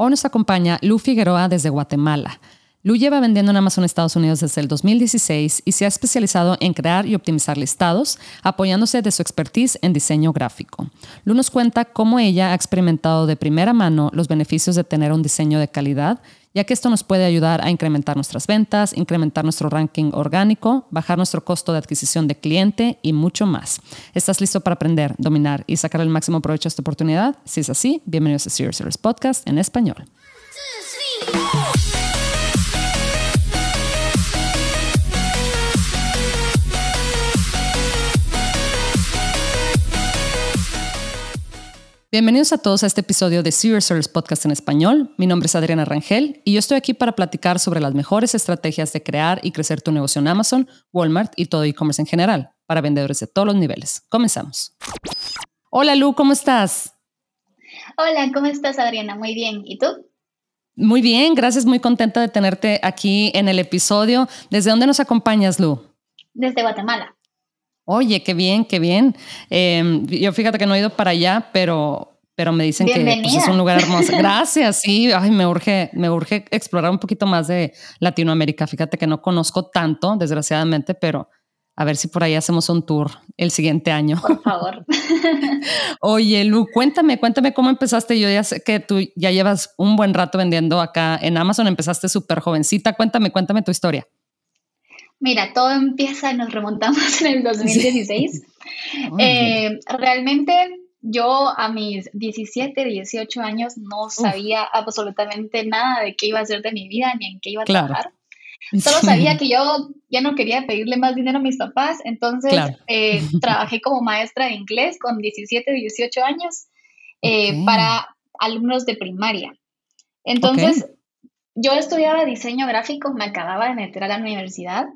Hoy nos acompaña Lu Figueroa desde Guatemala. Lu lleva vendiendo en Amazon Estados Unidos desde el 2016 y se ha especializado en crear y optimizar listados, apoyándose de su expertise en diseño gráfico. Lu nos cuenta cómo ella ha experimentado de primera mano los beneficios de tener un diseño de calidad, ya que esto nos puede ayudar a incrementar nuestras ventas, incrementar nuestro ranking orgánico, bajar nuestro costo de adquisición de cliente y mucho más. ¿Estás listo para aprender, dominar y sacar el máximo provecho a esta oportunidad? Si es así, bienvenidos a Serious Podcast en español. Bienvenidos a todos a este episodio de Serious Sellers Podcast en español. Mi nombre es Adriana Rangel y yo estoy aquí para platicar sobre las mejores estrategias de crear y crecer tu negocio en Amazon, Walmart y todo e-commerce en general para vendedores de todos los niveles. Comenzamos. Hola Lu, ¿cómo estás? Hola, ¿cómo estás Adriana? Muy bien. ¿Y tú? Muy bien, gracias. Muy contenta de tenerte aquí en el episodio. ¿Desde dónde nos acompañas, Lu? Desde Guatemala. Oye, qué bien, qué bien. Em, yo fíjate que no he ido para allá, pero, pero me dicen que pues, es un lugar hermoso. Gracias, sí. Ay, me urge, me urge explorar un poquito más de Latinoamérica. Fíjate que no conozco tanto, desgraciadamente, pero a ver si por ahí hacemos un tour el siguiente año. Por favor. Oye, Lu, cuéntame, cuéntame cómo empezaste. Yo ya sé que tú ya llevas un buen rato vendiendo acá en Amazon. Empezaste súper jovencita. Cuéntame, cuéntame tu historia. Mira, todo empieza, nos remontamos en el 2016. Eh, realmente yo a mis 17, 18 años no sabía absolutamente nada de qué iba a hacer de mi vida ni en qué iba a trabajar. Solo sabía que yo ya no quería pedirle más dinero a mis papás, entonces eh, trabajé como maestra de inglés con 17, 18 años eh, para alumnos de primaria. Entonces, yo estudiaba diseño gráfico, me acababa de meter a la universidad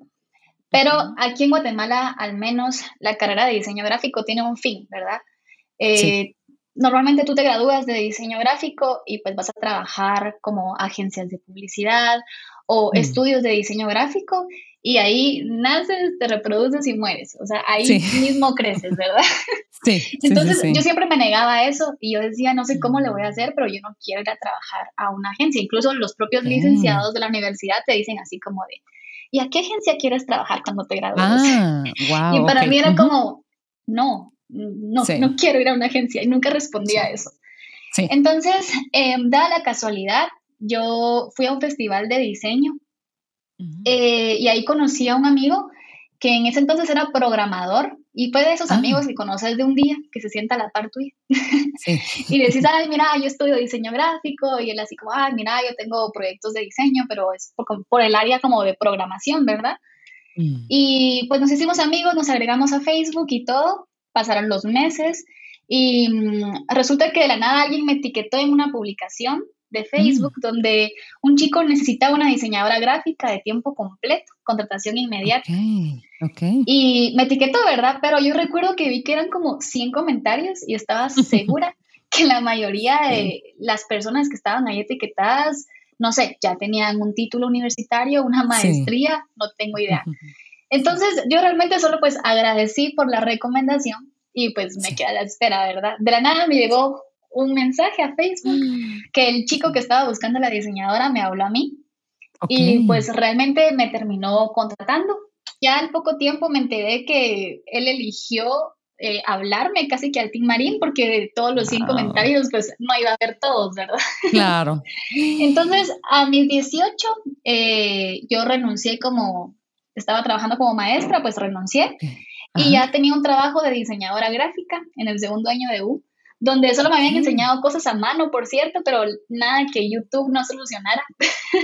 pero aquí en Guatemala, al menos, la carrera de diseño gráfico tiene un fin, ¿verdad? Eh, normalmente tú te gradúas de diseño gráfico y pues vas a trabajar como agencias de publicidad o mm. estudios de diseño gráfico y ahí naces, te reproduces y mueres. O sea, ahí mismo creces, ¿verdad? Sí. Entonces yo siempre me negaba a eso y yo decía, no sé cómo le voy a hacer, pero yo no quiero ir a trabajar a una agencia. Incluso los propios licenciados de la universidad te dicen así como de, ¿y a qué agencia quieres trabajar cuando te gradúes? Ah, y para mí era como, no, no, no quiero ir a una agencia y nunca respondía a eso. Entonces, eh, dada la casualidad, yo fui a un festival de diseño eh, y ahí conocí a un amigo que en ese entonces era programador y fue de esos ah. amigos que conoces de un día, que se sienta a la par tuya. y decís, ay, mira, yo estudio diseño gráfico, y él así como, ay, mira, yo tengo proyectos de diseño, pero es por, el área como de programación, ¿verdad? Mm. Y pues nos hicimos amigos, nos agregamos a Facebook y todo, pasaron los meses, y mm, resulta que de la nada alguien me etiquetó en una publicación de Facebook, mm. donde un chico necesitaba una diseñadora gráfica de tiempo completo, contratación inmediata. Y me etiquetó, ¿verdad? Pero yo recuerdo que vi que eran como 100 comentarios y estaba segura que la mayoría de las personas que estaban ahí etiquetadas, no sé, ya tenían un título universitario, una maestría, no tengo idea. Entonces yo realmente solo pues agradecí por la recomendación y pues me quedé a la espera, ¿verdad? De la nada me llegó un mensaje a Facebook mm. que el chico que estaba buscando la diseñadora me habló a mí y pues realmente me terminó contratando. Ya al poco tiempo me enteré que él eligió eh, hablarme casi que al Team Marín porque de todos los 100 comentarios pues no iba a ver todos, ¿verdad? Claro. Entonces a mis 18 eh, yo renuncié como, estaba trabajando como maestra, pues renuncié. Y ya tenía un trabajo de diseñadora gráfica en el segundo año de U donde solo me habían enseñado cosas a mano, por cierto, pero nada que YouTube no solucionara.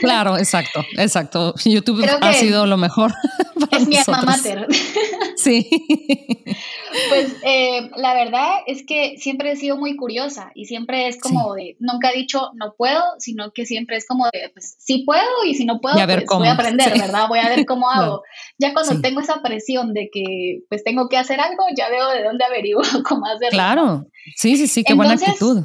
Claro, exacto, exacto. YouTube ha sido lo mejor. es mi alma mater. Sí. Pues eh, la verdad es que siempre he sido muy curiosa y siempre es como de, nunca he dicho no puedo, sino que siempre es como de, pues sí puedo y si no puedo, pues voy a aprender, ¿verdad? Voy a ver cómo hago. Ya cuando tengo esa presión de que pues tengo que hacer algo, ya veo de dónde averiguo cómo hacerlo. Claro, sí, sí, sí, qué buena actitud.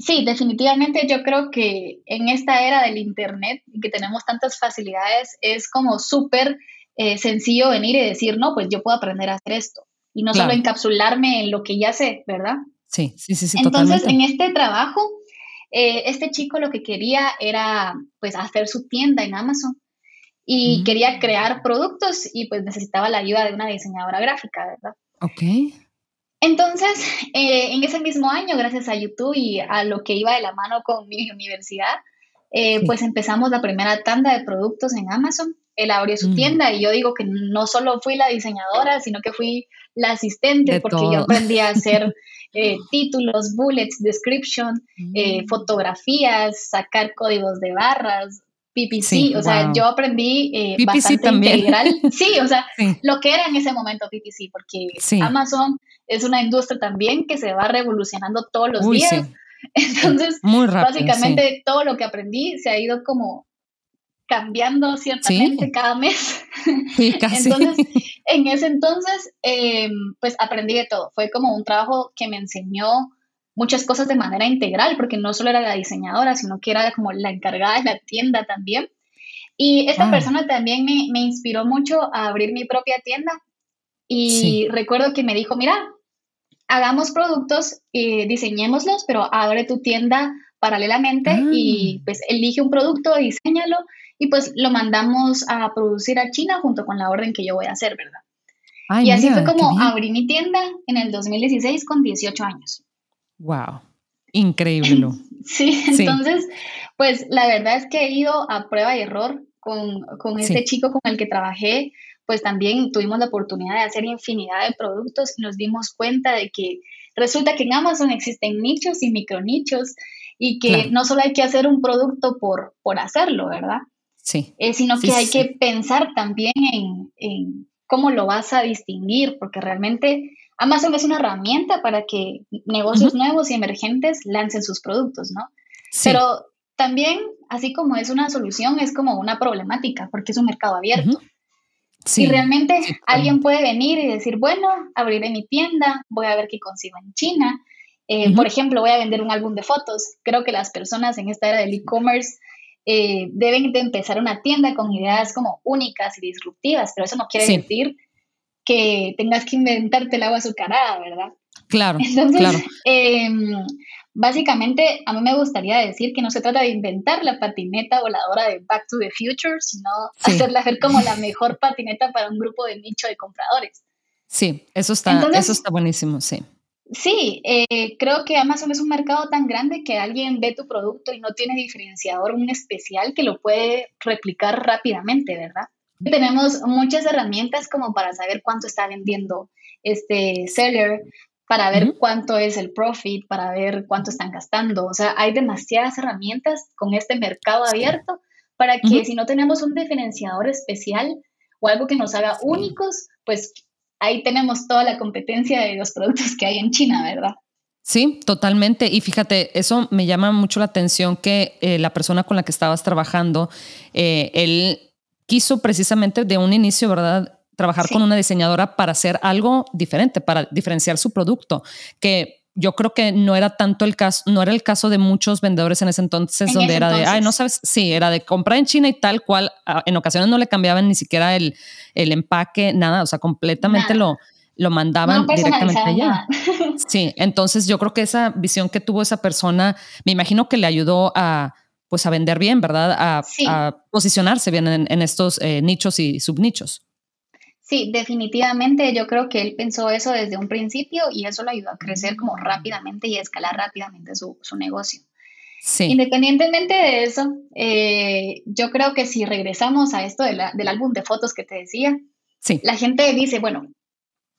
Sí, definitivamente yo creo que en esta era del Internet y que tenemos tantas facilidades, es como súper eh, sencillo venir y decir, no, pues yo puedo aprender a hacer esto. Y no solo encapsularme en lo que ya sé, ¿verdad? Sí, sí, sí, sí. Entonces, en este trabajo, eh, este chico lo que quería era pues hacer su tienda en Amazon y mm. quería crear productos y pues necesitaba la ayuda de una diseñadora gráfica, ¿verdad? Ok. Entonces, eh, en ese mismo año, gracias a YouTube y a lo que iba de la mano con mi universidad, eh, pues empezamos la primera tanda de productos en Amazon. Él abrió su mm. tienda y yo digo que no solo fui la diseñadora, sino que fui la asistente porque yo aprendí a hacer eh, títulos, bullets, description, mm. fotografías, sacar códigos de barras, PPC, o sea, yo aprendí eh, bastante integral. Sí, o sea, lo que era en ese momento PPC, porque Amazon es una industria también que se va revolucionando todos los días. Entonces, básicamente todo lo que aprendí se ha ido como cambiando ciertamente cada mes. Entonces, en ese entonces, em, pues aprendí de todo. Fue como un trabajo que me enseñó muchas cosas de manera integral, porque no solo era la diseñadora, sino que era como la encargada de la tienda también. Y esta ah. persona también me, me, inspiró mucho a abrir mi propia tienda. Y recuerdo que me dijo, mira, hagamos productos, y diseñémoslos, pero abre tu tienda paralelamente y ah. pues elige un producto, diseñalo y pues lo mandamos a producir a China junto con la orden que yo voy a hacer, ¿verdad? y así fue como abrí mi tienda en el 2016 con 18 años. Wow, increíble. Sí, entonces, pues la verdad es que he ido a prueba y error con, con este chico con el que trabajé, pues también tuvimos la oportunidad de hacer infinidad de productos y nos dimos cuenta de que resulta que en Amazon existen nichos y micronichos y que no solo hay que hacer un producto por, por hacerlo, ¿verdad? Sí. Eh, sino que hay que pensar también en, en, cómo lo vas a distinguir, porque realmente Amazon es una herramienta para que negocios nuevos y emergentes lancen sus productos, ¿no? Pero también, así como es una solución, es como una problemática, porque es un mercado abierto. Sí, y realmente alguien puede venir y decir, bueno, abriré mi tienda, voy a ver qué consigo en China. Eh, por ejemplo, voy a vender un álbum de fotos. Creo que las personas en esta era del e-commerce eh, deben de empezar una tienda con ideas como únicas y disruptivas, pero eso no quiere decir que tengas que inventarte el agua azucarada, ¿verdad? Claro, Entonces, em, básicamente a mí me gustaría decir que no se trata de inventar la patineta voladora de Back to the Future, sino hacerla ver como la mejor patineta para un grupo de nicho de compradores. Sí, eso está, eso está buenísimo, sí. Sí, eh, creo que Amazon es un mercado tan grande que alguien ve tu producto y no tiene diferenciador, un especial que lo puede replicar rápidamente, ¿verdad? Tenemos muchas herramientas como para saber cuánto está vendiendo este seller, para ver cuánto es el profit, para ver cuánto están gastando. O sea, hay demasiadas herramientas con este mercado abierto para que si no tenemos un diferenciador especial o algo que nos haga únicos, pues ahí tenemos toda la competencia de los productos que hay en China, ¿verdad? Sí, totalmente. Y fíjate, eso me llama mucho la atención que eh, la persona con la que estabas trabajando, eh, él quiso precisamente de un inicio, ¿verdad? Trabajar con una diseñadora para hacer algo diferente, para diferenciar su producto, que yo creo que no era tanto el caso, no era el caso de muchos vendedores en ese entonces, donde era de, ay, no sabes, sí, era de comprar en China y tal cual, en ocasiones no le cambiaban ni siquiera el, el empaque, nada, o sea, completamente lo lo mandaban directamente allá. Sí, entonces yo creo que esa visión que tuvo esa persona, me imagino que le ayudó a, pues a vender bien, ¿verdad? A, posicionarse bien en, estos eh, nichos y subnichos. Sí, definitivamente yo creo que él pensó eso desde un principio y eso lo ayudó a crecer como rápidamente y a escalar rápidamente su, negocio. Sí. Independientemente de eso, eh, yo creo que si regresamos a esto del álbum de fotos que te decía, sí. la gente dice, bueno,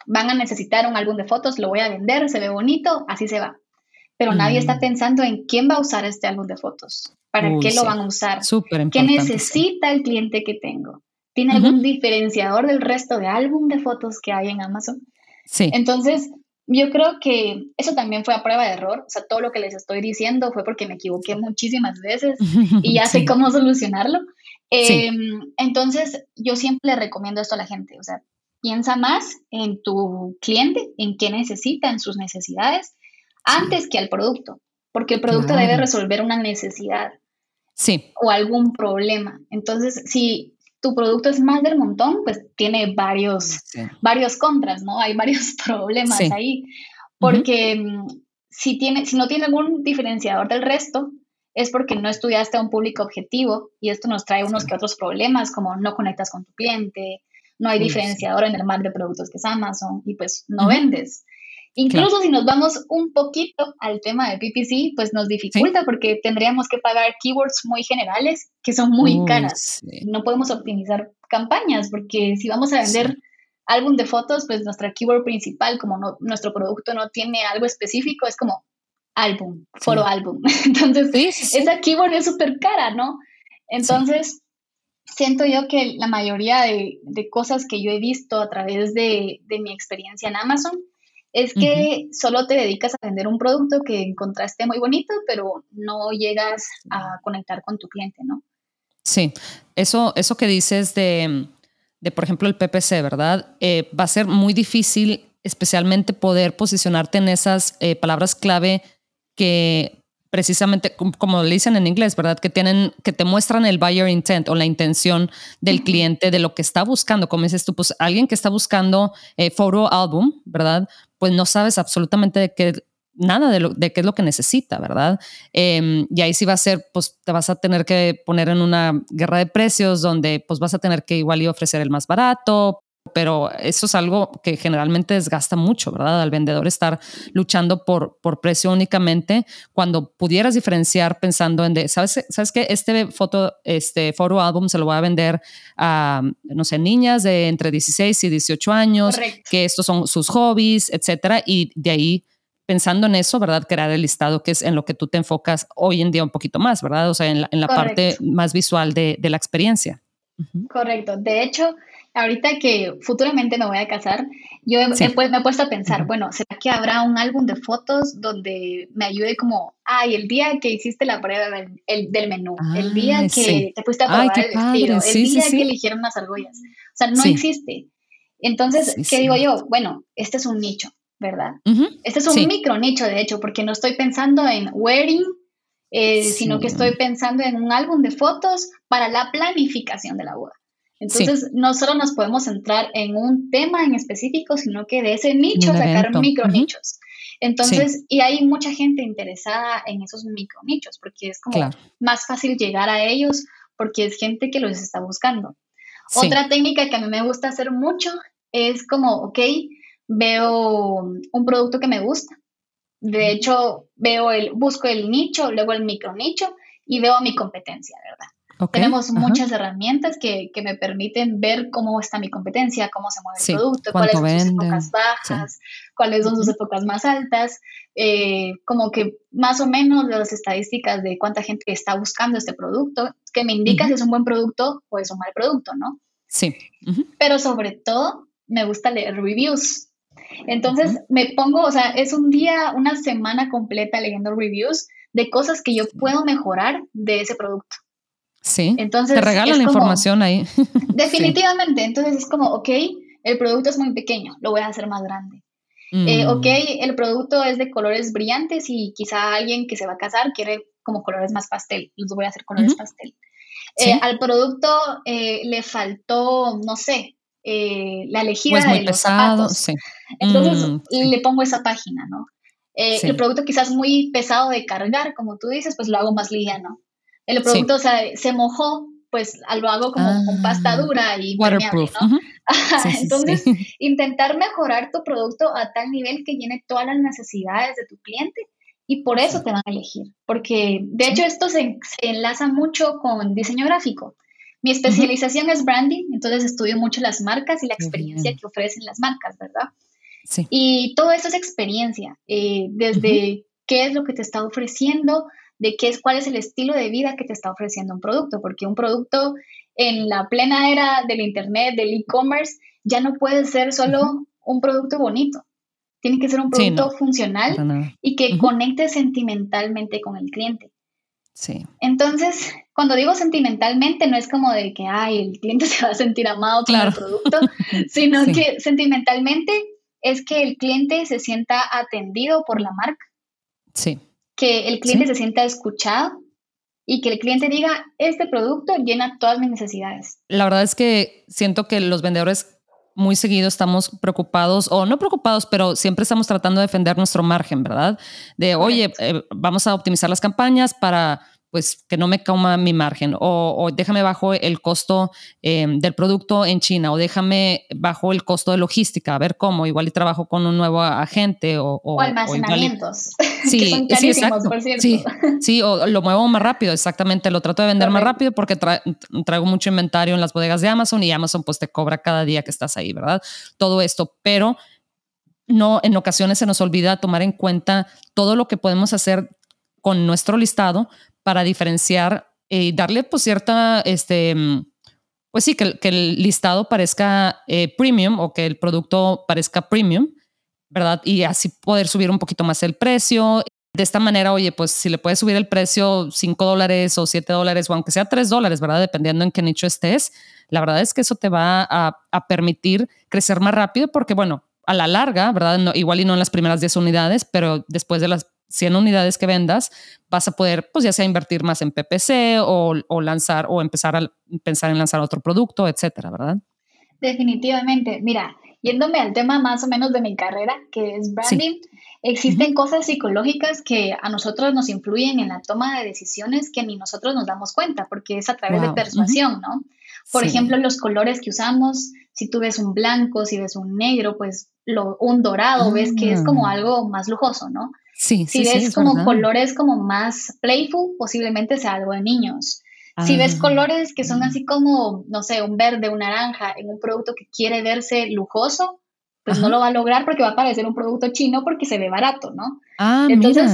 van a necesitar un álbum de fotos, lo voy a vender, se ve bonito, así se va. Pero nadie está mm. pensando en quién va a usar este álbum de fotos. ¿Para qué lo van a usar? ¿Qué necesita el cliente que tengo? ¿Tiene algún diferenciador del resto de álbum de fotos que hay en Amazon? Sí. Entonces, yo creo que eso también fue a prueba de error. O sea, todo lo que les estoy diciendo fue porque me equivoqué muchísimas veces y ya sé cómo solucionarlo. Em, entonces, yo siempre le recomiendo esto a la gente. O sea, piensa más en tu cliente, en qué necesita, en sus necesidades, antes que al producto, porque el producto debe resolver una necesidad sí. o algún problema. Entonces, si tu producto es más del montón, pues tiene varios, varios contras, ¿no? Hay varios problemas ahí, porque mm, si, tiene, si no tiene algún diferenciador del resto, es porque no estudiaste a un público objetivo y esto nos trae unos que otros problemas como no conectas con tu cliente, no hay diferenciador en el mar de productos que es Amazon y pues no vendes. Incluso si nos vamos un poquito al tema de PPC, pues nos dificulta porque tendríamos que pagar keywords muy generales que son muy caras. No podemos optimizar campañas porque si vamos a vender álbum de fotos, pues nuestra keyword principal, como no, nuestro producto no tiene algo específico, es como álbum, foro álbum. Entonces, esa keyword es súper cara, ¿no? Entonces, siento yo que la mayoría de, cosas que yo he visto a través de, mi experiencia en Amazon es que solo te dedicas a vender un producto que encontraste muy bonito, pero no llegas a conectar con tu cliente, ¿no? Sí, eso, eso que dices de, por ejemplo, el PPC, ¿verdad? Eh, va a ser muy difícil especialmente poder posicionarte en esas eh, palabras clave que precisamente como le dicen en inglés, ¿verdad? Que tienen, que te muestran el buyer intent o la intención del cliente de lo que está buscando. Como dices tú, pues alguien que está buscando eh, photo album, ¿verdad? Pues no sabes absolutamente de qué, nada de, lo, de qué es lo que necesita, ¿verdad? Em, y ahí sí va a ser, pues te vas a tener que poner en una guerra de precios donde pues vas a tener que igual y ofrecer el más barato, pero eso es algo que generalmente desgasta mucho, ¿verdad? Al vendedor estar luchando por, por precio únicamente cuando pudieras diferenciar pensando en, de, ¿sabes, ¿sabes qué? Este foto, este foro álbum se lo voy a vender a, no sé, niñas de entre 16 y 18 años, que estos son sus hobbies, etcétera, y de ahí pensando en eso, ¿verdad? Crear el listado que es en lo que tú te enfocas hoy en día un poquito más, ¿verdad? O sea, en la, en la parte más visual de, de la experiencia. Correcto. De hecho, ahorita que futuramente me voy a casar, yo me he puesto a pensar, bueno, ¿será que habrá un álbum de fotos donde me ayude como, ay, el día que hiciste la prueba del, el, menú, el día que te fuiste a probar el vestido, el día que eligieron las argollas? O sea, no existe. Entonces, ¿qué digo yo? Bueno, este es un nicho, ¿verdad? Este es un micro nicho, de hecho, porque no estoy pensando en wedding, eh, sino que estoy pensando en un álbum de fotos para la planificación de la boda. Entonces, no solo nos podemos centrar en un tema en específico, sino que de ese nicho sacar micro nichos. Entonces, y hay mucha gente interesada en esos micro nichos, porque es como más fácil llegar a ellos, porque es gente que los está buscando. Otra técnica que a mí me gusta hacer mucho es como, ok, veo un producto que me gusta. De hecho, veo el, busco el nicho, luego el micro nicho y veo mi competencia, ¿verdad? Tenemos muchas herramientas que, me permiten ver cómo está mi competencia, cómo se mueve el producto, cuáles son sus épocas bajas, cuáles son sus épocas más altas, eh, como que más o menos las estadísticas de cuánta gente está buscando este producto, que me indica si es un buen producto o es un mal producto, ¿no? Sí. Pero sobre todo, me gusta leer reviews. Entonces me pongo, o sea, es un día, una semana completa leyendo reviews de cosas que yo puedo mejorar de ese producto. Sí. Entonces, te regalan la información ahí. Definitivamente. Entonces es como, ok, el producto es muy pequeño, lo voy a hacer más grande. Eh, mm. ok, el producto es de colores brillantes y quizá alguien que se va a casar quiere como colores más pastel, los voy a hacer colores pastel. Eh, al producto eh, le faltó, no sé, la elegida pues muy de los pesado, Sí. Entonces mm, le pongo esa página, ¿no? El producto quizás muy pesado de cargar, como tú dices, pues lo hago más liviano. El producto se mojó, pues lo hago como con pasta ah, dura y waterproof. ¿no? Entonces, intentar mejorar tu producto a tal nivel que llene todas las necesidades de tu cliente y por eso te van a elegir. Porque de hecho esto se, enlaza mucho con diseño gráfico. Mi especialización es branding, entonces estudio mucho las marcas y la experiencia que ofrecen las marcas, ¿verdad? Sí. Y todo eso es experiencia, eh, desde qué es lo que te está ofreciendo, de qué es, cuál es el estilo de vida que te está ofreciendo un producto, porque un producto en la plena era del Internet, del e-commerce, ya no puede ser solo un producto bonito. Tiene que ser un producto funcional y que conecte sentimentalmente con el cliente. Sí. Entonces, cuando digo sentimentalmente, no es como de que, ay, el cliente se va a sentir amado con el producto, sino que sentimentalmente es que el cliente se sienta atendido por la marca. Sí que el cliente se sienta escuchado y que el cliente diga, este producto llena todas mis necesidades. La verdad es que siento que los vendedores muy seguido estamos preocupados, o no preocupados, pero siempre estamos tratando de defender nuestro margen, ¿verdad? De, oye, eh, vamos a optimizar las campañas para pues que no me coma mi margen o, déjame bajo el costo em, del producto en China o déjame bajo el costo de logística, a ver cómo, igual y trabajo con un nuevo agente o... O, almacenamientos. sí, sí, exacto. Por cierto. Sí, sí, o lo muevo más rápido, exactamente, lo trato de vender más rápido porque traigo mucho inventario en las bodegas de Amazon y Amazon pues te cobra cada día que estás ahí, ¿verdad? Todo esto, pero no, en ocasiones se nos olvida tomar en cuenta todo lo que podemos hacer con nuestro listado para diferenciar y darle pues cierta, este, pues sí, que, el listado parezca eh, premium o que el producto parezca premium, ¿verdad? Y así poder subir un poquito más el precio. De esta manera, oye, pues si le puedes subir el precio 5 dólares o 7 dólares o aunque sea 3 dólares, ¿verdad? Dependiendo en qué nicho estés, la verdad es que eso te va a, a permitir crecer más rápido porque, bueno, a la larga, ¿verdad? No, igual y no en las primeras 10 unidades, pero después de las 100 unidades que vendas, vas a poder, pues ya sea invertir más en PPC o, lanzar o empezar a pensar en lanzar otro producto, etcétera, ¿verdad? Definitivamente. Mira, yéndome al tema más o menos de mi carrera, que es branding, existen cosas psicológicas que a nosotros nos influyen en la toma de decisiones que ni nosotros nos damos cuenta, porque es a través de persuasión, ¿no? Por ejemplo, los colores que usamos, si tú ves un blanco, si ves un negro, pues lo, un dorado, ves que es como ah. algo más lujoso, ¿no? Sí, si ves como colores como más playful, posiblemente sea algo de niños. Si ves ah. colores que son así como, no sé, un verde, un naranja en un producto que quiere verse lujoso, pues no lo va a lograr porque va a parecer un producto chino porque se ve barato, ¿no? Ah, Entonces,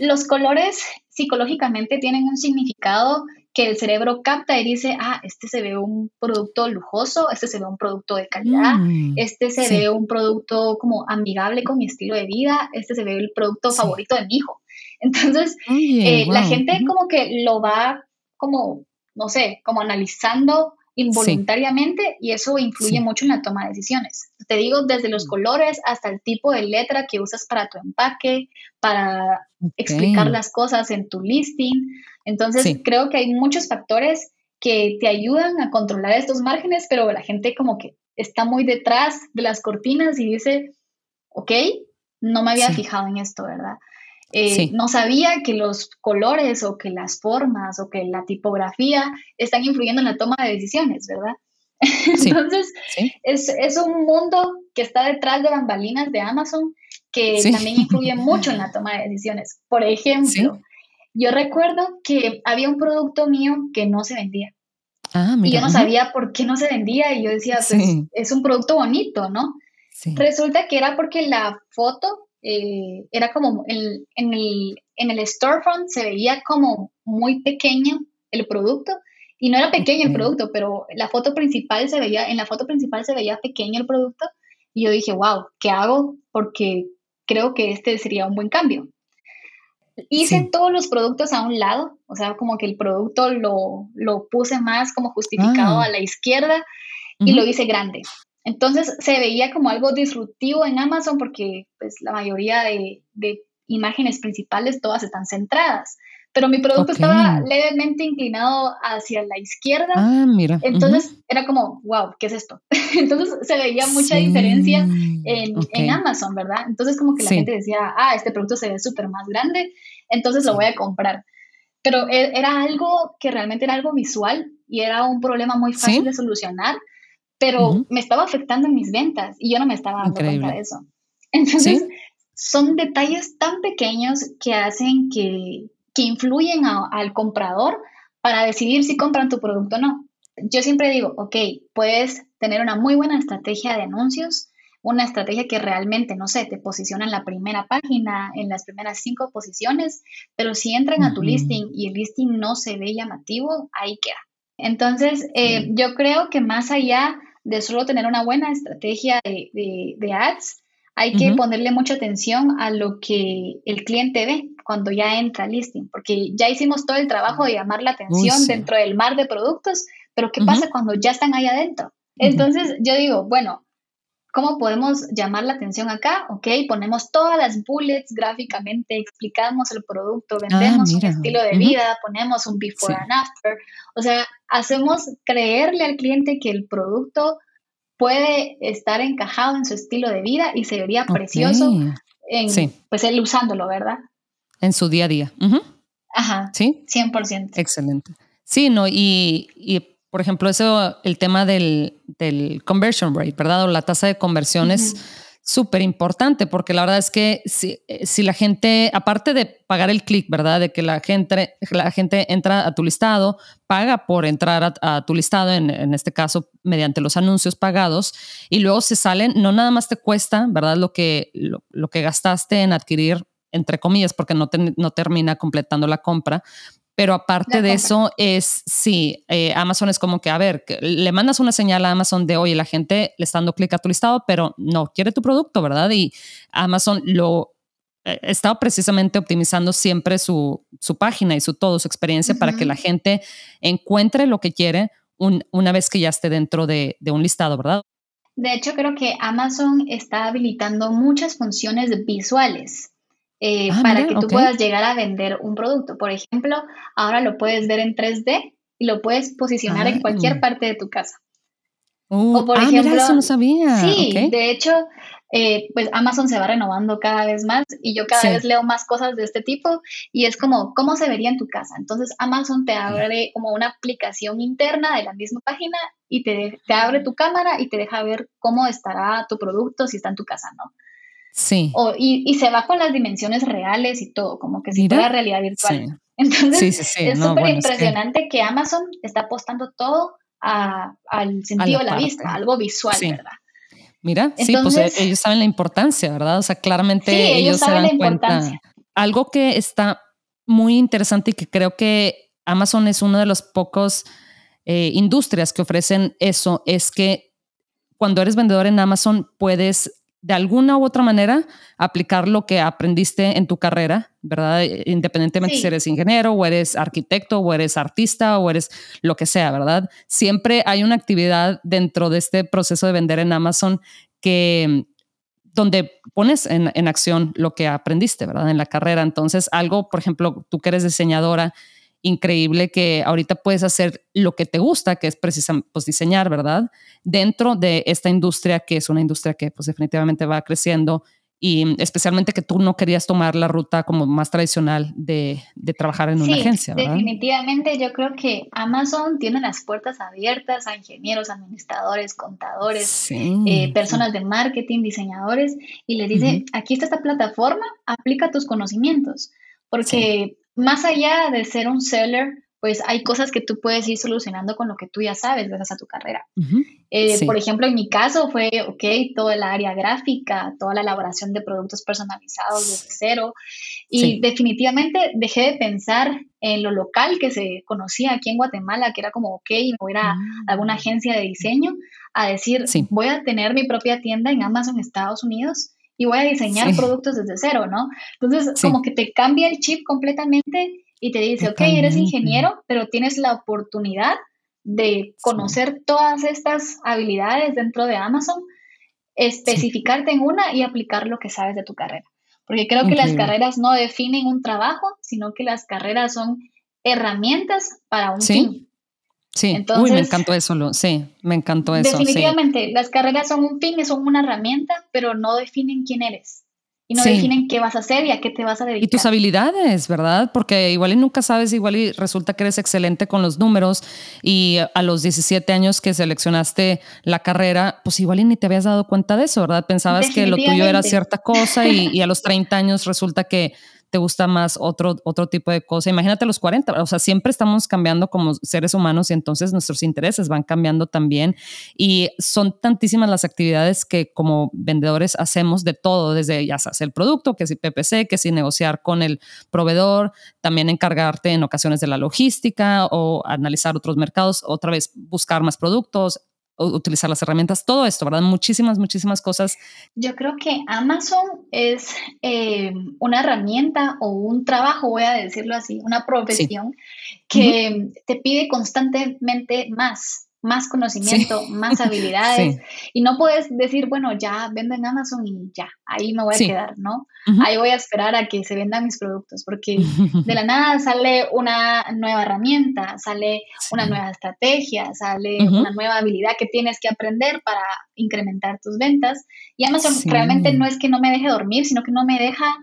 los colores psicológicamente tienen un significado que el cerebro capta y dice, ah, este se ve un producto lujoso, este se ve un producto de calidad, mm, este se ve un producto como amigable con mi estilo de vida, este se ve el producto favorito de mi hijo. Entonces, eh, la gente como que lo va como, no sé, como analizando involuntariamente y eso influye mucho en la toma de decisiones. Te digo, desde los mm. colores hasta el tipo de letra que usas para tu empaque, para explicar las cosas en tu listing. Entonces, creo que hay muchos factores que te ayudan a controlar estos márgenes, pero la gente como que está muy detrás de las cortinas y dice, ok, no me había fijado en esto, ¿verdad? Eh, no sabía que los colores o que las formas o que la tipografía están influyendo en la toma de decisiones, ¿verdad? Entonces, Es, un mundo que está detrás de bambalinas de Amazon que también influye mucho en la toma de decisiones. Por ejemplo, yo recuerdo que había un producto mío que no se vendía. Ah, y yo no sabía por qué no se vendía y yo decía, pues es un producto bonito, ¿no? Resulta que era porque la foto eh, era como el, en, el, en el storefront se veía como muy pequeño el producto y no era pequeño el producto, pero la foto principal se veía, en la foto principal se veía pequeño el producto y yo dije, wow, ¿qué hago? Porque creo que este sería un buen cambio. Hice todos los productos a un lado, o sea, como que el producto lo, lo puse más como justificado ah. a la izquierda y lo hice grande. Entonces se veía como algo disruptivo en Amazon porque pues la mayoría de, imágenes principales todas están centradas, pero mi producto estaba levemente inclinado hacia la izquierda. Ah, mira. Entonces era como, wow, ¿qué es esto? Entonces se veía mucha diferencia en, Amazon, ¿verdad? Entonces como que la gente decía, ah, este producto se ve súper más grande, entonces lo voy a comprar. Pero e, era algo que realmente era algo visual y era un problema muy fácil de solucionar pero me estaba afectando en mis ventas y yo no me estaba dando cuenta de eso. Entonces, son detalles tan pequeños que hacen que, que influyen al comprador para decidir si compran tu producto o no. Yo siempre digo, ok, puedes tener una muy buena estrategia de anuncios, una estrategia que realmente, no sé, te posiciona en la primera página, en las primeras cinco posiciones, pero si entran a tu listing y el listing no se ve llamativo, ahí queda. Entonces, eh, yo creo que más allá de solo tener una buena estrategia de, ads, hay que ponerle mucha atención a lo que el cliente ve cuando ya entra al listing, porque ya hicimos todo el trabajo de llamar la atención dentro del mar de productos, pero ¿qué pasa cuando ya están ahí adentro? Entonces yo digo, bueno, ¿Cómo podemos llamar la atención acá? Ok, ponemos todas las bullets gráficamente, explicamos el producto, ah, vendemos un estilo de vida, ponemos un before and after. O sea, hacemos creerle al cliente que el producto puede estar encajado en su estilo de vida y se vería precioso en, pues él usándolo, ¿verdad? En su día a día. Ajá. ¿Sí? 100%. Excelente. Sí, no, y, y por ejemplo, eso, el tema del, del, conversion rate, ¿verdad? O la tasa de conversión es súper importante porque la verdad es que si, si, la gente, aparte de pagar el clic, ¿verdad? De que la gente, la gente entra a tu listado, paga por entrar a, tu listado, en, en, este caso mediante los anuncios pagados, y luego se salen, no nada más te cuesta, ¿verdad? Lo que, lo, lo que gastaste en adquirir entre comillas, porque no, te, no termina completando la compra, pero aparte de eso, es sí, eh, Amazon es como que, a ver, le mandas una señal a Amazon de, oye, la gente le está dando clic a tu listado, pero no quiere tu producto, ¿verdad? Y Amazon lo eh, está precisamente optimizando siempre su, su, página y su todo, su experiencia para que la gente encuentre lo que quiere una vez que ya esté dentro de, de un listado, ¿verdad? De hecho, creo que Amazon está habilitando muchas funciones visuales eh, ah, para que tú puedas llegar a vender un producto. Por ejemplo, ahora lo puedes ver en 3D y lo puedes posicionar en cualquier parte de tu casa. Uh, o por ah, ejemplo, eso no sabía. Sí, de hecho, eh, pues Amazon se va renovando cada vez más y yo cada vez leo más cosas de este tipo y es como, ¿cómo se vería en tu casa? Entonces Amazon te abre como una aplicación interna de la misma página y te, te abre tu cámara y te deja ver cómo estará tu producto si está en tu casa, ¿no? Sí. y, se va con las dimensiones reales y todo, como que si fuera realidad virtual. Entonces, es súper impresionante que... Amazon está apostando todo al sentido de la vista, algo visual, ¿verdad? Mira, sí, pues eh, ellos saben la importancia, ¿verdad? O sea, claramente ellos, se dan cuenta. Algo que está muy interesante y que creo que Amazon es uno de los pocos eh, industrias que ofrecen eso, es que cuando eres vendedor en Amazon puedes de alguna u otra manera aplicar lo que aprendiste en tu carrera, ¿verdad? Independientemente si eres ingeniero o eres arquitecto o eres artista o eres lo que sea, ¿verdad? Siempre hay una actividad dentro de este proceso de vender en Amazon que donde pones en, en acción lo que aprendiste, ¿verdad? En la carrera. Entonces, algo, por ejemplo, tú que eres diseñadora, increíble que ahorita puedes hacer lo que te gusta, que es precisamente pues, diseñar, ¿verdad? Dentro de esta industria, que es una industria que pues definitivamente va creciendo y especialmente que tú no querías tomar la ruta como más tradicional de, de trabajar en una agencia. ¿verdad? Definitivamente yo creo que Amazon tiene las puertas abiertas a ingenieros, administradores, contadores, eh, personas de marketing, diseñadores, y les dice, aquí está esta plataforma, aplica tus conocimientos, porque más allá de ser un seller, pues hay cosas que tú puedes ir solucionando con lo que tú ya sabes gracias a tu carrera. Eh, por ejemplo, en mi caso fue, ok, toda el área gráfica, toda la elaboración de productos personalizados desde cero. Y definitivamente dejé de pensar en lo local que se conocía aquí en Guatemala, que era como, ok, me voy a, mm. alguna agencia de diseño, a decir, voy a tener mi propia tienda en Amazon Estados Unidos y voy a diseñar productos desde cero, ¿no? Entonces, como que te cambia el chip completamente y te dice, ok, eres ingeniero, pero tienes la oportunidad de conocer todas estas habilidades dentro de Amazon, especificarte en una y aplicar lo que sabes de tu carrera. Porque creo que las carreras no definen un trabajo, sino que las carreras son herramientas para un fin. Sí, Uy, me encantó eso, sí, me encantó eso. Definitivamente, las carreras son un fin, son una herramienta, pero no definen quién eres. Y no definen qué vas a hacer y a qué te vas a dedicar. Y tus habilidades, ¿verdad? Porque igual y nunca sabes, igual y resulta que eres excelente con los números y a los 17 años que seleccionaste la carrera, pues igual y ni te habías dado cuenta de eso, ¿verdad? Pensabas que lo tuyo era cierta cosa y, y a los 30 años resulta que te gusta más otro, otro tipo de cosa. Imagínate los 40, o sea, siempre estamos cambiando como seres humanos y entonces nuestros intereses van cambiando también. Y son tantísimas las actividades que como vendedores hacemos de todo, desde ya sabes, el producto, que si PPC, que si negociar con el proveedor, también encargarte en ocasiones de la logística o analizar otros mercados, otra vez buscar más productos, utilizar las herramientas, todo esto, ¿verdad? Muchísimas, muchísimas cosas. Yo creo que Amazon es eh, una herramienta o un trabajo, voy a decirlo así, una profesión que te pide constantemente más más conocimiento, más habilidades. Y no puedes decir, bueno, ya vendo en Amazon y ya, ahí me voy a quedar, ¿no? Ahí voy a esperar a que se vendan mis productos, porque de la nada sale una nueva herramienta, sale una nueva estrategia, sale una nueva habilidad que tienes que aprender para incrementar tus ventas. Y Amazon realmente no es que no me deje dormir, sino que no me deja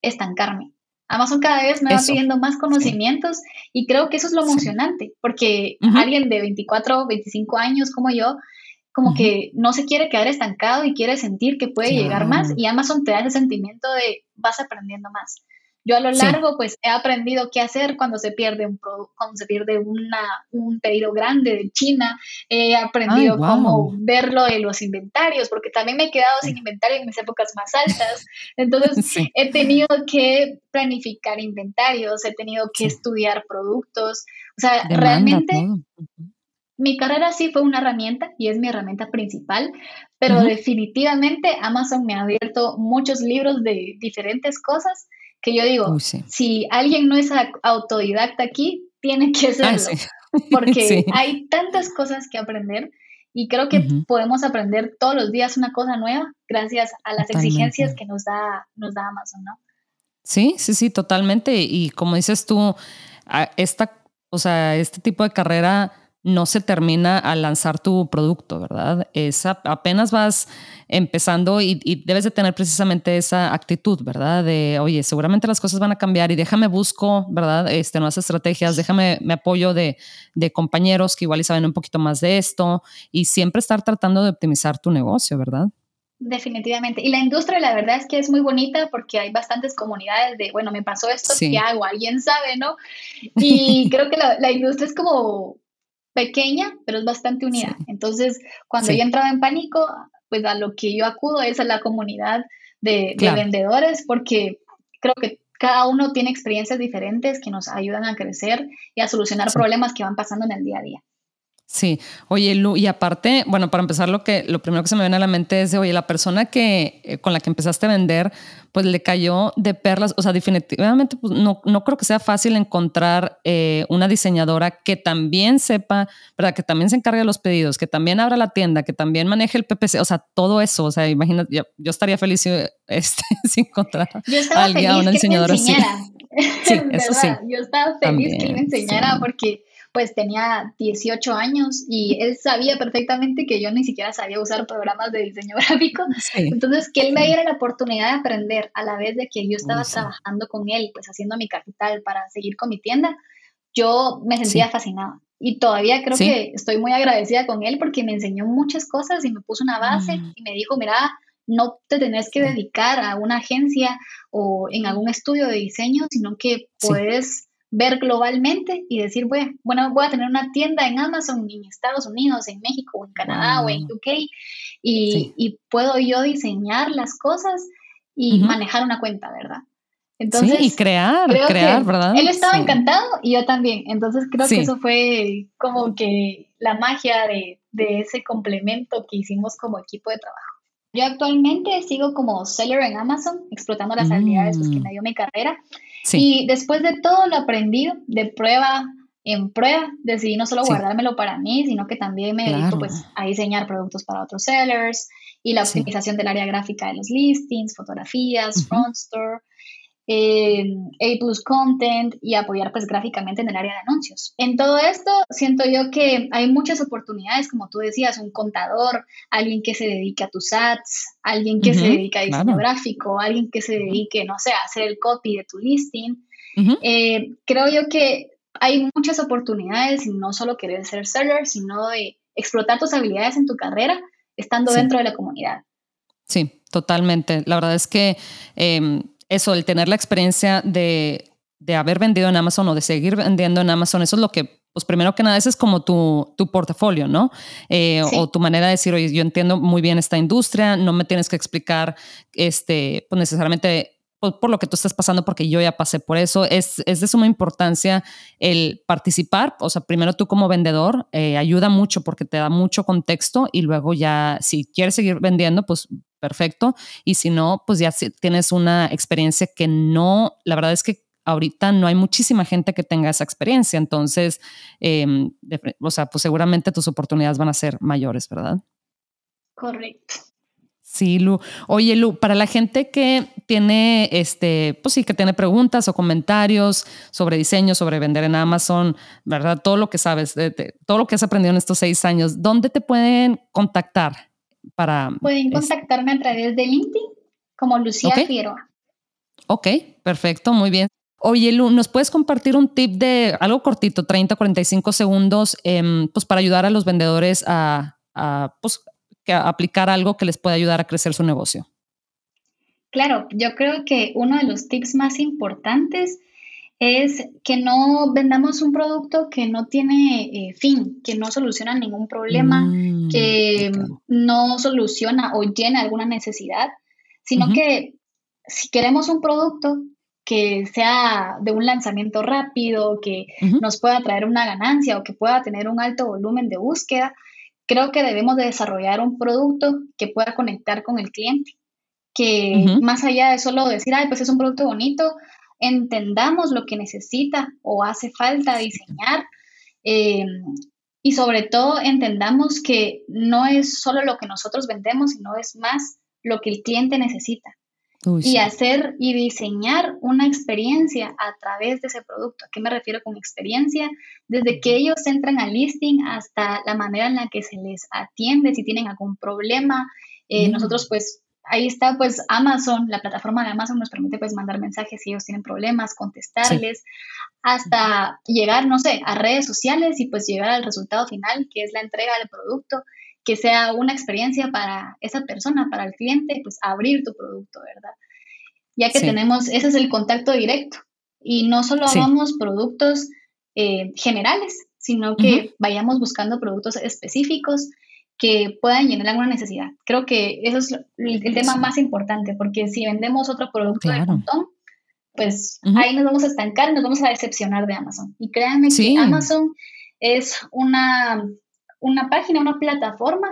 estancarme. Amazon cada vez me va pidiendo más conocimientos y creo que eso es lo emocionante, porque alguien de 24, 25 años como yo, como que no se quiere quedar estancado y quiere sentir que puede llegar más y Amazon te da ese sentimiento de vas aprendiendo más. Yo a lo largo, pues he aprendido qué hacer cuando se pierde un cuando se pierde una, un pedido grande de China. He aprendido cómo verlo en los inventarios, porque también me he quedado sin inventario en mis épocas más altas. Entonces, he tenido que planificar inventarios, he tenido que estudiar productos. O sea, realmente mi carrera sí fue una herramienta y es mi herramienta principal, pero definitivamente Amazon me ha abierto muchos libros de diferentes cosas que yo digo, si alguien no es autodidacta aquí, tiene que serlo, porque hay tantas cosas que aprender y creo que podemos aprender todos los días una cosa nueva gracias a las exigencias que nos da, nos da Amazon, ¿no? Sí, sí, sí, totalmente. Y como dices tú, esta, o sea, este tipo de carrera no se termina al lanzar tu producto, ¿verdad? Es apenas vas empezando y, debes de tener precisamente esa actitud, ¿verdad? De, oye, seguramente las cosas van a cambiar y déjame busco, ¿verdad? Este, nuevas estrategias, déjame, me apoyo de, de compañeros que igual y saben un poquito más de esto y siempre estar tratando de optimizar tu negocio, ¿verdad? Definitivamente. Y la industria, la verdad es que es muy bonita porque hay bastantes comunidades de, bueno, me pasó esto, ¿qué hago? Alguien sabe, ¿no? Y creo que la, la industria es como pequeña, pero es bastante unida. Entonces, cuando yo entraba en pánico, pues a lo que yo acudo es a la comunidad de, vendedores, porque creo que cada uno tiene experiencias diferentes que nos ayudan a crecer y a solucionar problemas que van pasando en el día a día. Sí, oye Lu, y aparte, bueno, para empezar lo que lo primero que se me viene a la mente es de, oye, la persona que eh, con la que empezaste a vender, pues le cayó de perlas, o sea, definitivamente pues, no, no creo que sea fácil encontrar eh, una diseñadora que también sepa, ¿verdad? Que también se encargue de los pedidos, que también abra la tienda, que también maneje el PPC, o sea, todo eso, o sea, imagínate, yo, estaría feliz si, este, encontrar a alguien, a una diseñadora así. Sí, eso sí. Yo estaba feliz que me enseñara porque pues tenía 18 años y él sabía perfectamente que yo ni siquiera sabía usar programas de diseño gráfico. Entonces, que él me diera la oportunidad de aprender a la vez de que yo estaba trabajando con él, pues haciendo mi capital para seguir con mi tienda, yo me sentía fascinada. Y todavía creo que estoy muy agradecida con él porque me enseñó muchas cosas y me puso una base mm. y me dijo, mira, no te tenés que dedicar a una agencia o en algún estudio de diseño, sino que puedes ver globalmente y decir, bueno, voy a tener una tienda en Amazon en Estados Unidos, en México, o en Canadá o en UK y, puedo yo diseñar las cosas y manejar una cuenta, ¿verdad? Entonces, sí, y crear, crear, ¿verdad? Él estaba encantado y yo también. Entonces creo que eso fue como que la magia de, de ese complemento que hicimos como equipo de trabajo. Yo actualmente sigo como seller en Amazon, explotando las habilidades pues, que mm. me dio mi carrera. Y después de todo lo aprendido, de prueba en prueba, decidí no solo guardármelo para mí, sino que también me dedico pues, a diseñar productos para otros sellers y la optimización del área gráfica de los listings, fotografías, front store eh, A plus content y apoyar pues gráficamente en el área de anuncios. En todo esto siento yo que hay muchas oportunidades, como tú decías, un contador, alguien que se dedique a tus ads, alguien que se dedique a diseño gráfico, alguien que se dedique, no sé, a hacer el copy de tu listing. Eh, creo yo que hay muchas oportunidades y no solo querer ser seller, sino de explotar tus habilidades en tu carrera estando dentro de la comunidad. Sí, totalmente. La verdad es que em, eso, el tener la experiencia de, de, haber vendido en Amazon o de seguir vendiendo en Amazon, eso es lo que, pues primero que nada, ese es como tu, tu portafolio, ¿no? Eh, o tu manera de decir, oye, yo entiendo muy bien esta industria, no me tienes que explicar este, pues necesariamente por, por, lo que tú estás pasando, porque yo ya pasé por eso. Es, es de suma importancia el participar. O sea, primero tú como vendedor eh, ayuda mucho porque te da mucho contexto y luego ya, si quieres seguir vendiendo, pues perfecto. Y si no, pues ya tienes una experiencia que no, la verdad es que ahorita no hay muchísima gente que tenga esa experiencia. Entonces, em, o sea, pues seguramente tus oportunidades van a ser mayores, ¿verdad? Correcto. Sí, Lu. Oye, Lu, para la gente que tiene, este, pues sí, que tiene preguntas o comentarios sobre diseño, sobre vender en Amazon, ¿verdad? Todo lo que sabes, todo lo que has aprendido en estos seis años, ¿dónde te pueden contactar? Para... Pueden contactarme a través de LinkedIn como Lucía Figueroa. Ok, perfecto, muy bien. Oye, Lu, ¿nos puedes compartir un tip de algo cortito, 30, 45 segundos, em, pues para ayudar a los vendedores a, pues, a aplicar algo que les pueda ayudar a crecer su negocio? Claro, yo creo que uno de los tips más importantes es que no vendamos un producto que no tiene eh, fin, que no soluciona ningún problema, mm, que no soluciona o llena alguna necesidad, sino que si queremos un producto que sea de un lanzamiento rápido, que nos pueda traer una ganancia o que pueda tener un alto volumen de búsqueda, creo que debemos de desarrollar un producto que pueda conectar con el cliente que más allá de solo decir, ay, pues es un producto bonito, entendamos lo que necesita o hace falta diseñar em, y sobre todo entendamos que no es solo lo que nosotros vendemos, sino es más lo que el cliente necesita. y hacer y diseñar una experiencia a través de ese producto. ¿A qué me refiero con experiencia? Desde que ellos entran al listing hasta la manera en la que se les atiende, si tienen algún problema. Eh, mm. Nosotros pues ahí está pues Amazon, la plataforma de Amazon nos permite pues mandar mensajes si ellos tienen problemas, contestarles, hasta llegar, no sé, a redes sociales y pues llegar al resultado final, que es la entrega del producto, que sea una experiencia para esa persona, para el cliente, pues abrir tu producto, ¿verdad? Ya que tenemos, ese es el contacto directo. Y no solo hagamos productos eh, generales, sino que vayamos buscando productos específicos que puedan llenar alguna necesidad. Creo que eso es el, tema más importante, porque si vendemos otro producto de montón, pues ahí nos vamos a estancar y nos vamos a decepcionar de Amazon. Y créanme que Amazon es una, una página, una plataforma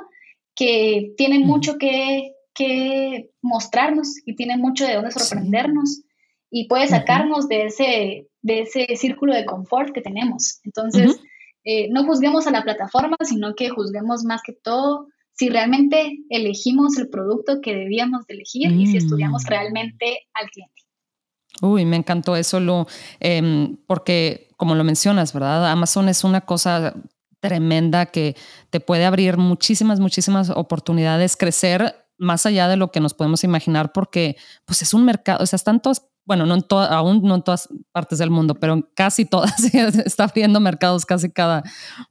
que tiene mucho que, que, mostrarnos y tiene mucho de dónde sorprendernos y puede sacarnos de, ese, de ese círculo de confort que tenemos. Entonces, eh, no juzguemos a la plataforma, sino que juzguemos más que todo si realmente elegimos el producto que debíamos de elegir y si estudiamos mm. realmente al cliente. Uy, me encantó eso, Lu, em, porque como lo mencionas, ¿verdad? Amazon es una cosa tremenda que te puede abrir muchísimas, muchísimas oportunidades, crecer más allá de lo que nos podemos imaginar, porque pues es un mercado, o sea, están todas bueno, no en aún no en todas partes del mundo, pero en casi todas está abriendo mercados casi cada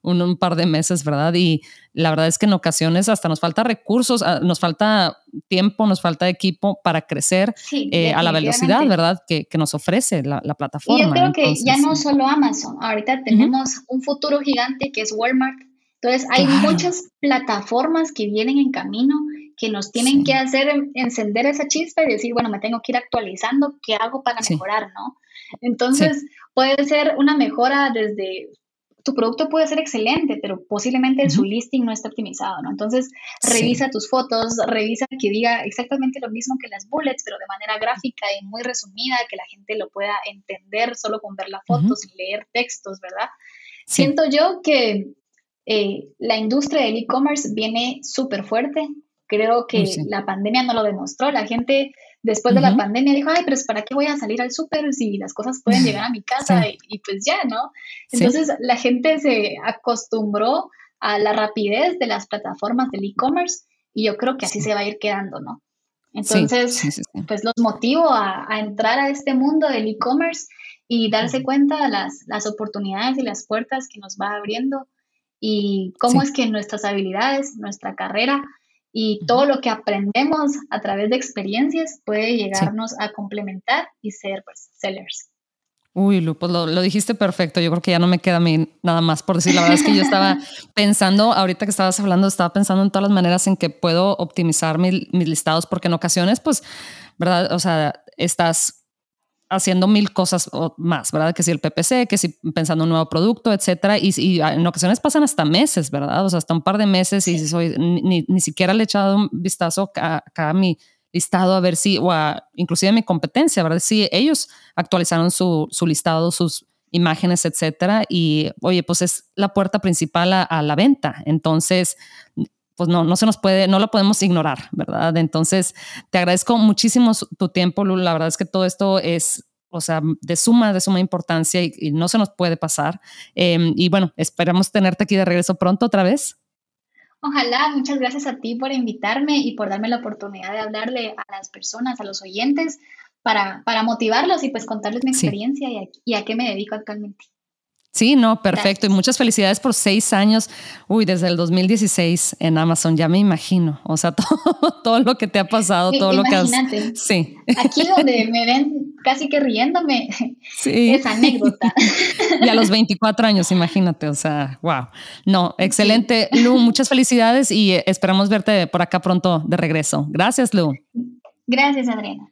un, par de meses, ¿verdad? Y la verdad es que en ocasiones hasta nos falta recursos, ah, nos falta tiempo, nos falta equipo para crecer eh, a la velocidad, ¿verdad? Que, nos ofrece la, plataforma. Y yo creo que ya no solo Amazon, ahorita tenemos un futuro gigante que es Walmart. Entonces hay muchas plataformas que vienen en camino que nos tienen que hacer encender esa chispa y decir, bueno, me tengo que ir actualizando, ¿qué hago para mejorar, no? Entonces, puede ser una mejora desde tu producto puede ser excelente, pero posiblemente su listing no está optimizado, ¿no? Entonces, revisa tus fotos, revisa que diga exactamente lo mismo que las bullets, pero de manera gráfica y muy resumida, que la gente lo pueda entender solo con ver la foto, sin leer textos, ¿verdad? Siento yo que eh, la industria del e-commerce viene súper fuerte. Creo que la pandemia no lo demostró. La gente después de la pandemia dijo, ay, pero ¿para qué voy a salir al súper si las cosas pueden llegar a mi casa? Y, pues ya, ¿no? Entonces la gente se acostumbró a la rapidez de las plataformas del e-commerce y yo creo que así se va a ir quedando, ¿no? Entonces, pues los motivo a, entrar a este mundo del e-commerce y darse cuenta de las, las oportunidades y las puertas que nos va abriendo y cómo es que nuestras habilidades, nuestra carrera y todo lo que aprendemos a través de experiencias puede llegarnos a complementar y ser pues, sellers. Uy, Lu, pues lo, dijiste perfecto. Yo creo que ya no me queda a mí nada más por decir. La verdad es que yo estaba pensando, ahorita que estabas hablando, estaba pensando en todas las maneras en que puedo optimizar mis listados, porque en ocasiones, pues, ¿verdad? O sea, estás haciendo mil cosas más, ¿verdad? Que si el PPC, que si pensando un nuevo producto, etcétera. Y, en ocasiones pasan hasta meses, ¿verdad? O sea, hasta un par de meses y soy, ni, ni, siquiera le he echado un vistazo a, a, mi listado a ver si, o a, inclusive a mi competencia, ¿verdad? Si ellos actualizaron su, su listado, sus imágenes, etcétera. Y oye, pues es la puerta principal a, a la venta. Entonces, pues no, no se nos puede, no lo podemos ignorar, ¿verdad? Entonces, te agradezco muchísimo tu tiempo, Lula. La verdad es que todo esto es, o sea, de suma, de suma importancia y, no se nos puede pasar. Em, y bueno, esperamos tenerte aquí de regreso pronto otra vez. Ojalá, muchas gracias a ti por invitarme y por darme la oportunidad de hablarle a las personas, a los oyentes, para, para motivarlos y pues contarles mi experiencia y, a, y a qué me dedico actualmente. Sí, no, perfecto. Y muchas felicidades por seis años. Uy, desde el 2016 en Amazon, ya me imagino. O sea, todo, todo lo que te ha pasado, todo lo que has. Sí. Aquí donde me ven casi que riéndome, sí. es anécdota. Y a los 24 años, imagínate. O sea, wow. No, excelente. Lu, muchas felicidades y esperamos verte por acá pronto de regreso. Gracias, Lu. Gracias, Adriana.